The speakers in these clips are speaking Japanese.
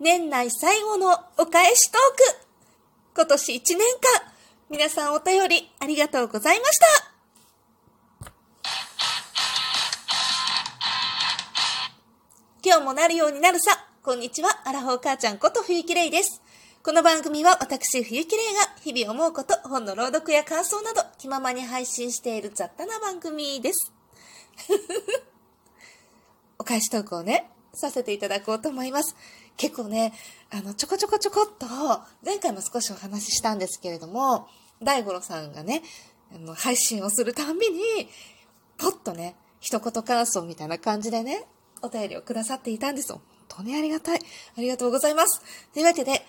年内最後のお返しトーク今年1年間、皆さんお便りありがとうございました今日もなるようになるさこんにちは、アラフォー母ちゃんこと冬木玲です。この番組は私、冬木玲が日々思うこと、本の朗読や感想など気ままに配信している雑多な番組です。お返しトークをね、させていただこうと思います。結構ね、あの、ちょこちょこちょこっと、前回も少しお話ししたんですけれども、大五郎さんがね、あの、配信をするたんびに、ポッとね、一言感想みたいな感じでね、お便りをくださっていたんです。本当にありがたい。ありがとうございます。というわけで、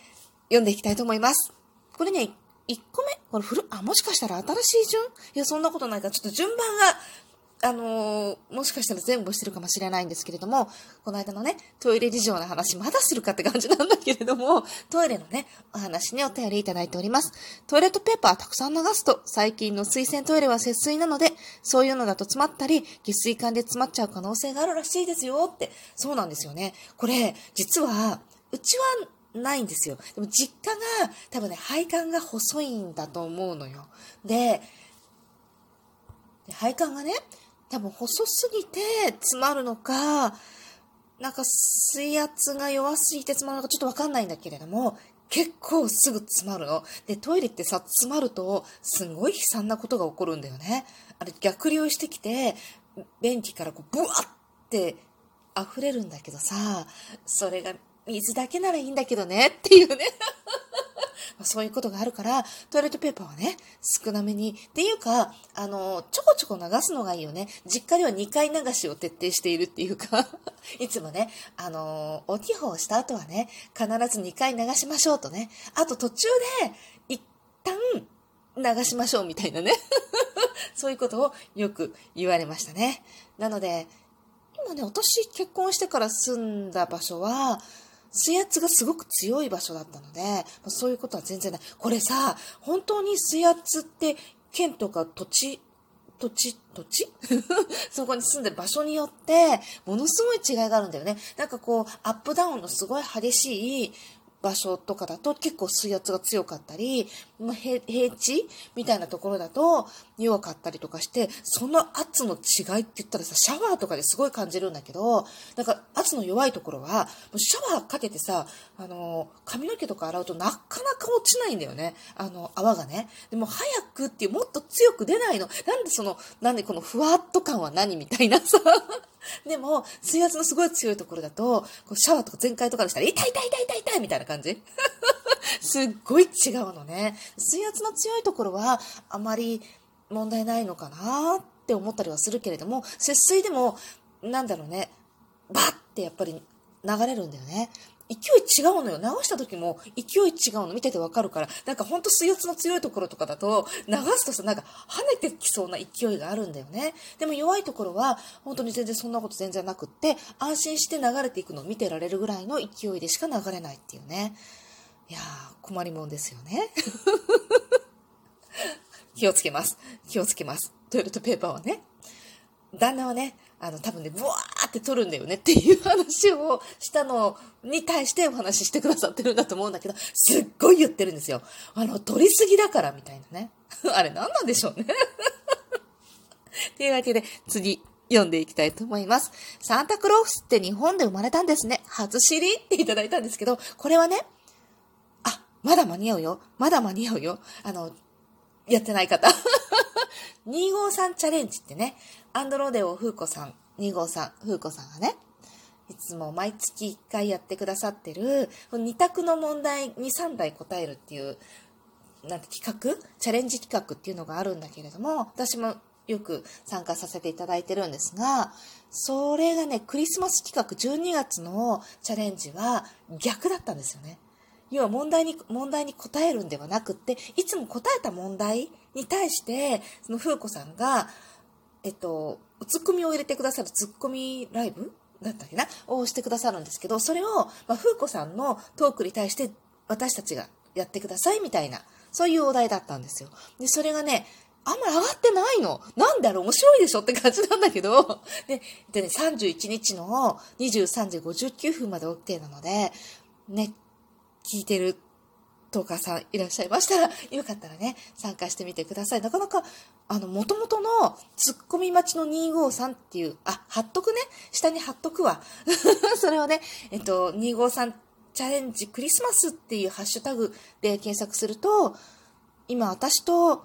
読んでいきたいと思います。これね、1個目これ古、あ、もしかしたら新しい順？いや、そんなことないから、ちょっと順番があのー、もしかしたら全部してるかもしれないんですけれども、この間のね、トイレ事情の話まだするかって感じなんだけれども、トイレのね、お話にお便りいただいております。トイレットペーパーたくさん流すと、最近の水洗トイレは節水なので、そういうのだと詰まったり、下水管で詰まっちゃう可能性があるらしいですよって、そうなんですよね。これ、実は、うちはないんですよ。でも実家が多分ね、配管が細いんだと思うのよ。で、配管がね、多分細すぎて詰まるのか、なんか水圧が弱すぎて詰まるのかちょっとわかんないんだけれども、結構すぐ詰まるの。で、トイレってさ、詰まると、すごい悲惨なことが起こるんだよね。あれ、逆流してきて、便器からこう、ブワッって溢れるんだけどさ、それが水だけならいいんだけどねっていうね そういうことがあるから、トイレットペーパーはね、少なめに。っていうか、あの、ちょこちょこ流すのがいいよね。実家では2回流しを徹底しているっていうか いつもね、あの、お基本をした後はね、必ず2回流しましょうとね。あと途中で、一旦流しましょうみたいなね そういうことをよく言われましたね。なので、今ね、私結婚してから住んだ場所は、水圧がすごく強い場所だったので、そういうことは全然ない。これさ、本当に水圧って県とか土地、土地、土地？そこに住んでる場所によって、ものすごい違いがあるんだよね。なんかこう、アップダウンのすごい激しい場所とかだと結構水圧が強かったり、平地みたいなところだと弱かったりとかして、その圧の違いって言ったらさ、シャワーとかですごい感じるんだけど、なんか圧の弱いところは、シャワーかけてさ、あの、髪の毛とか洗うとなかなか落ちないんだよね。あの、泡がね。でも早くっていうもっと強く出ないの。なんでその、なんでこのふわっと感は何みたいなさ。でも、水圧のすごい強いところだと、こうシャワーとか全開とかでしたら、痛い痛い痛い痛い痛いみたいな感じ すっごい違うのね。水圧の強いところは、あまり問題ないのかなって思ったりはするけれども、節水でも、なんだろうね、バッてやっぱり流れるんだよね。勢い違うのよ。直した時も勢い違うの見ててわかるから、なんかほんと水圧の強いところとかだと、流すとさ、なんか跳ねてきそうな勢いがあるんだよね。でも弱いところは、本当に全然そんなこと全然なくって、安心して流れていくのを見てられるぐらいの勢いでしか流れないっていうね。いやー、困りもんですよね。気をつけます。気をつけます。トイレットペーパーはね。旦那はね、あの、多分ね、ブワーって取るんだよねっていう話をしたのに対してお話ししてくださってるんだと思うんだけど、すっごい言ってるんですよ。あの、取りすぎだからみたいなね。あれ何なんでしょうね。というわけで、次、読んでいきたいと思います。サンタクロースって日本で生まれたんですね。初知りっていただいたんですけど、これはね、あ、まだ間に合うよ。まだ間に合うよ。あの、やってない方。253チャレンジってね、アンドロデオ風子さん、253風子さんがね、いつも毎月1回やってくださってる、2択の問題に3題答えるっていう、なんて企画？チャレンジ企画っていうのがあるんだけれども、私もよく参加させていただいてるんですが、それがね、クリスマス企画12月のチャレンジは逆だったんですよね。要は問題に、問題に答えるんではなくって、いつも答えた問題に対して、その風子さんが、えっと、ツッコミを入れてくださるツッコミライブ？だったっけな？をしてくださるんですけど、それを、まあ、風子さんのトークに対して私たちがやってくださいみたいな、そういうお題だったんですよ。で、それがね、あんまり上がってないの。なんだろう？面白いでしょって感じなんだけど、で、でね、31日の23時59分まで OK なので、ね、聞いてるトーカーさんいらっしゃいましたら、よかったらね、参加してみてください。なかなか、あの、元々のツッコミ待ちの253っていう、あ、貼っとくね。下に貼っとくわ。それをね、えっと、253チャレンジクリスマスっていうハッシュタグで検索すると、今私と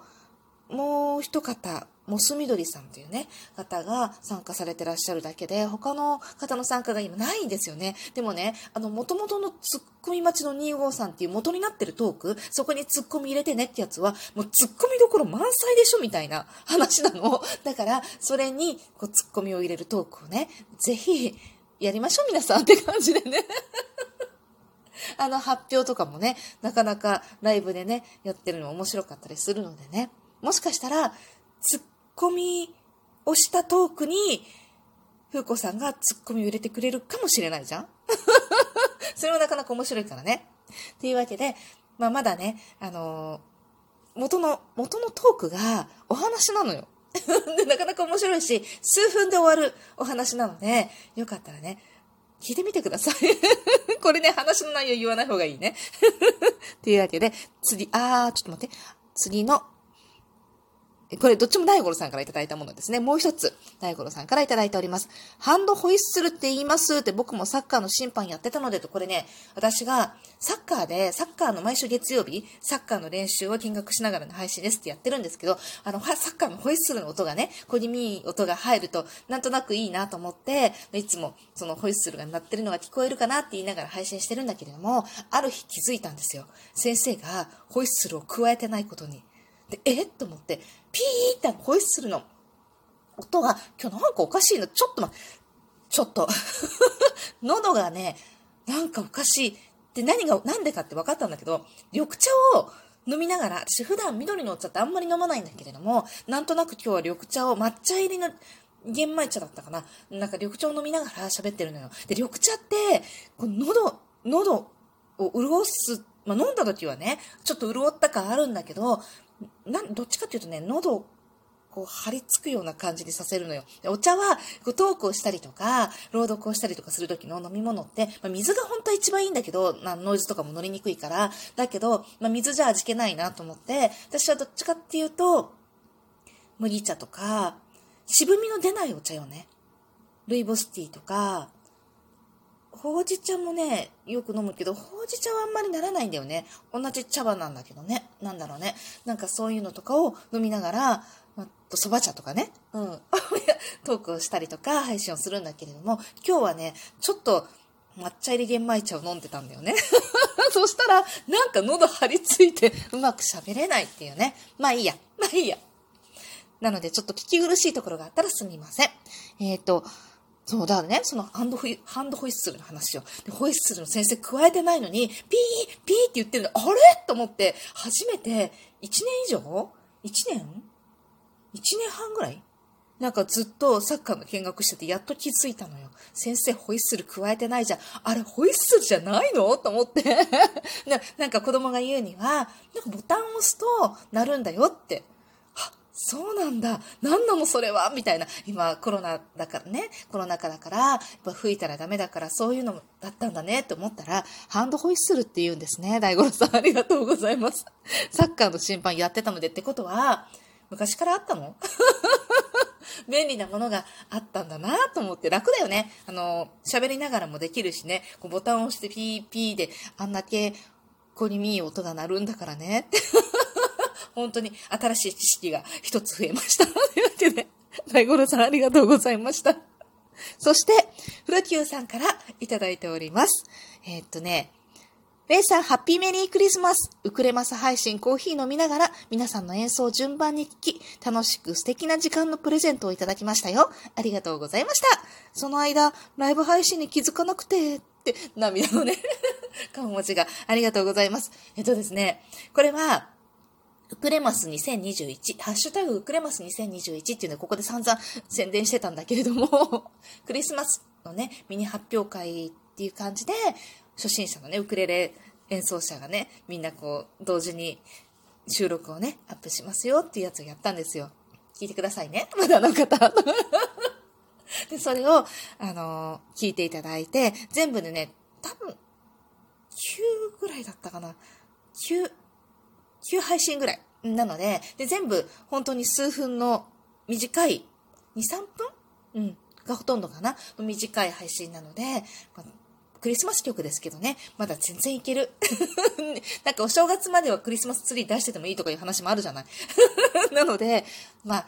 もう一方、モスミドリさんというね、方が参加されてらっしゃるだけで、他の方の参加が今ないんですよね。でもね、あの、元々のツッコミ待ちの253っていう元になってるトーク、そこにツッコミ入れてねってやつは、もうツッコミどころ満載でしょみたいな 話なの。だから、それに、こう、ツッコミを入れるトークをね、ぜひ、やりましょう皆さんって感じでね。あの発表とかもね、なかなかライブでね、やってるの面白かったりするのでね、もしかしたら、ツッコミをしたトークに、風子さんがツッコミを入れてくれるかもしれないじゃん それはなかなか面白いからね。というわけで、まあまだね、あのー、元の、元のトークがお話なのよ。でなかなか面白いし、数分で終わるお話なので、よかったらね、聞いてみてください。これね、話の内容言わない方がいいね。というわけで、次、あー、ちょっと待って。次のこれどっちも大五郎さんからいただいたものですね。もう一つ、大五郎さんからいただいております。ハンドホイッスルって言いますって僕もサッカーの審判やってたのでと、これね、私がサッカーで、サッカーの毎週月曜日、サッカーの練習を見学しながらの配信ですってやってるんですけど、あの、サッカーのホイッスルの音がね、小気味いい音が入ると、なんとなくいいなと思って、いつもそのホイッスルが鳴ってるのが聞こえるかなって言いながら配信してるんだけれども、ある日気づいたんですよ。先生がホイッスルを加えてないことに。で、え？と思って、ピーってホイッスルの音が、今日なんかおかしいの。ちょっと待って、ちょっと 喉がね、なんかおかしい。で、何が、なんでかって分かったんだけど、緑茶を飲みながら、私普段緑のお茶ってあんまり飲まないんだけれども、なんとなく今日は緑茶を、抹茶入りの玄米茶だったかな。なんか緑茶を飲みながら喋ってるのよ。で、緑茶って、この喉、喉を潤す、まあ、飲んだ時はね、ちょっと潤った感あるんだけど、などっちかっていうとね、喉をこう張り付くような感じにさせるのよ。お茶はこうトークをしたりとか、朗読をしたりとかする時の飲み物って、まあ、水が本当は一番いいんだけど、まあ、ノイズとかも乗りにくいから、だけど、まあ、水じゃ味気ないなと思って、私はどっちかっていうと、麦茶とか、渋みの出ないお茶よね。ルイボスティーとか、ほうじ茶もね、よく飲むけど、ほうじ茶はあんまりならないんだよね。同じ茶葉なんだけどね。なんだろうね。なんかそういうのとかを飲みながら、まあ、そば茶とかね。うん。トークをしたりとか配信をするんだけれども、今日はね、ちょっと抹茶入り玄米茶を飲んでたんだよね。そしたら、なんか喉張り付いてうまく喋れないっていうね。まあいいや。まあいいや。なので、ちょっと聞き苦しいところがあったらすみません。えっ、ー、と、そうだね、そのハンドホイハンドホイッスルの話を。で、ホイッスルの先生加えてないのに、ピー、ピーって言ってるの、あれ？と思って、初めて、1年以上 ?1 年 ?1 年半ぐらい？なんかずっとサッカーの見学しててやっと気づいたのよ。先生ホイッスル加えてないじゃん。あれホイッスルじゃないの？と思って な。なんか子供が言うには、なんかボタンを押すと鳴るんだよってそうなんだ。何なのそれは？みたいな。今コロナだからね。コロナ禍だから、やっぱ吹いたらダメだからそういうのだったんだねって思ったら、ハンドホイッスルって言うんですね。大五郎さんありがとうございます。サッカーの審判やってたのでってことは、昔からあったの？便利なものがあったんだなと思って楽だよね。あの、喋りながらもできるしね、こうボタンを押してピーピーであんだけここにみい音が鳴るんだからね。本当に新しい知識が一つ増えました。というわけで、大五郎さんありがとうございました。そして、フラキューさんからいただいております。えー、っとね、レイさん、ハッピーメリークリスマス。ウクレマス配信コーヒー飲みながら、皆さんの演奏を順番に聞き、楽しく素敵な時間のプレゼントをいただきましたよ。ありがとうございました。その間、ライブ配信に気づかなくて、って涙のね、顔文字がありがとうございます。えっとですね、これは、ウクレマス2021、ハッシュタグウクレマス2021っていうのをここで散々宣伝してたんだけれども、クリスマスのね、ミニ発表会っていう感じで、初心者のね、ウクレレ演奏者がね、みんなこう、同時に収録をね、アップしますよっていうやつをやったんですよ。聞いてくださいね。まだの方。で、それを、あのー、聞いていただいて、全部でね、多分、9ぐらいだったかな。9、9配信ぐらい。なので、で、全部本当に数分の短い、2、3分？うん。がほとんどかな？短い配信なので、まあクリスマス曲ですけどね、まだ全然いける。なんかお正月まではクリスマスツリー出しててもいいとかいう話もあるじゃない。なので、まあ、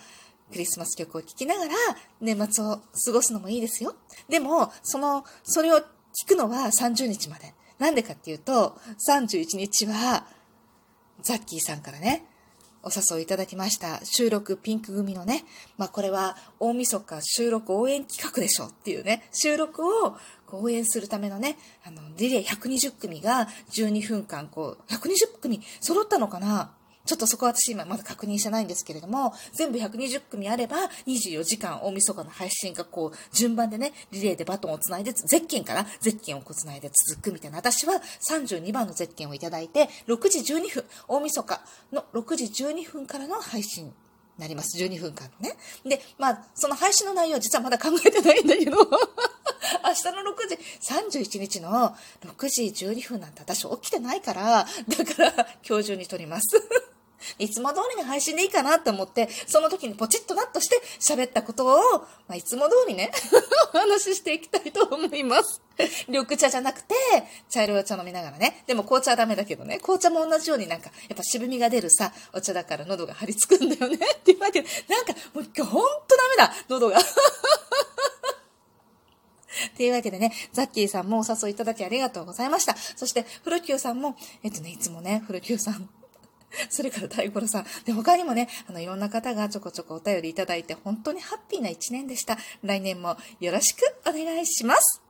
クリスマス曲を聴きながら年末を過ごすのもいいですよ。でも、その、それを聞くのは30日まで。なんでかっていうと、31日は、ザッキーさんからね、お誘いいただきました。収録ピンク組のね、まあこれは大晦日収録応援企画でしょっていうね、収録を応援するためのね、あの、リレー120組が12分間こう、120組揃ったのかなちょっとそこは私今まだ確認してないんですけれども、全部120組あれば24時間大晦日の配信がこう、順番でね、リレーでバトンをつないで、ゼッケンからゼッケンをこうつないで続くみたいな。私は32番のゼッケンをいただいて、6時12分、大晦日の6時12分からの配信なります。12分間ね。で、まあ、その配信の内容実はまだ考えてないんだけど、明日の6時、31日の6時12分なんて私起きてないから、だから今日中に撮ります。いつも通りに配信でいいかなって思って、その時にポチッとなっとして喋ったことを、まあ、いつも通りね、お話ししていきたいと思います。緑茶じゃなくて、茶色いお茶飲みながらね。でも紅茶はダメだけどね。紅茶も同じようになんか、やっぱ渋みが出るさ、お茶だから喉が張り付くんだよね。っていうわけで、なんか、もう今日ほんとダメだ喉が。というわけでね、ザッキーさんもお誘いいただきありがとうございました。そして、古久さんも、えっとね、いつもね、古久さん、それから大五郎さん。で、他にもね、あの、いろんな方がちょこちょこお便りいただいて、本当にハッピーな一年でした。来年もよろしくお願いします。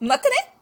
またね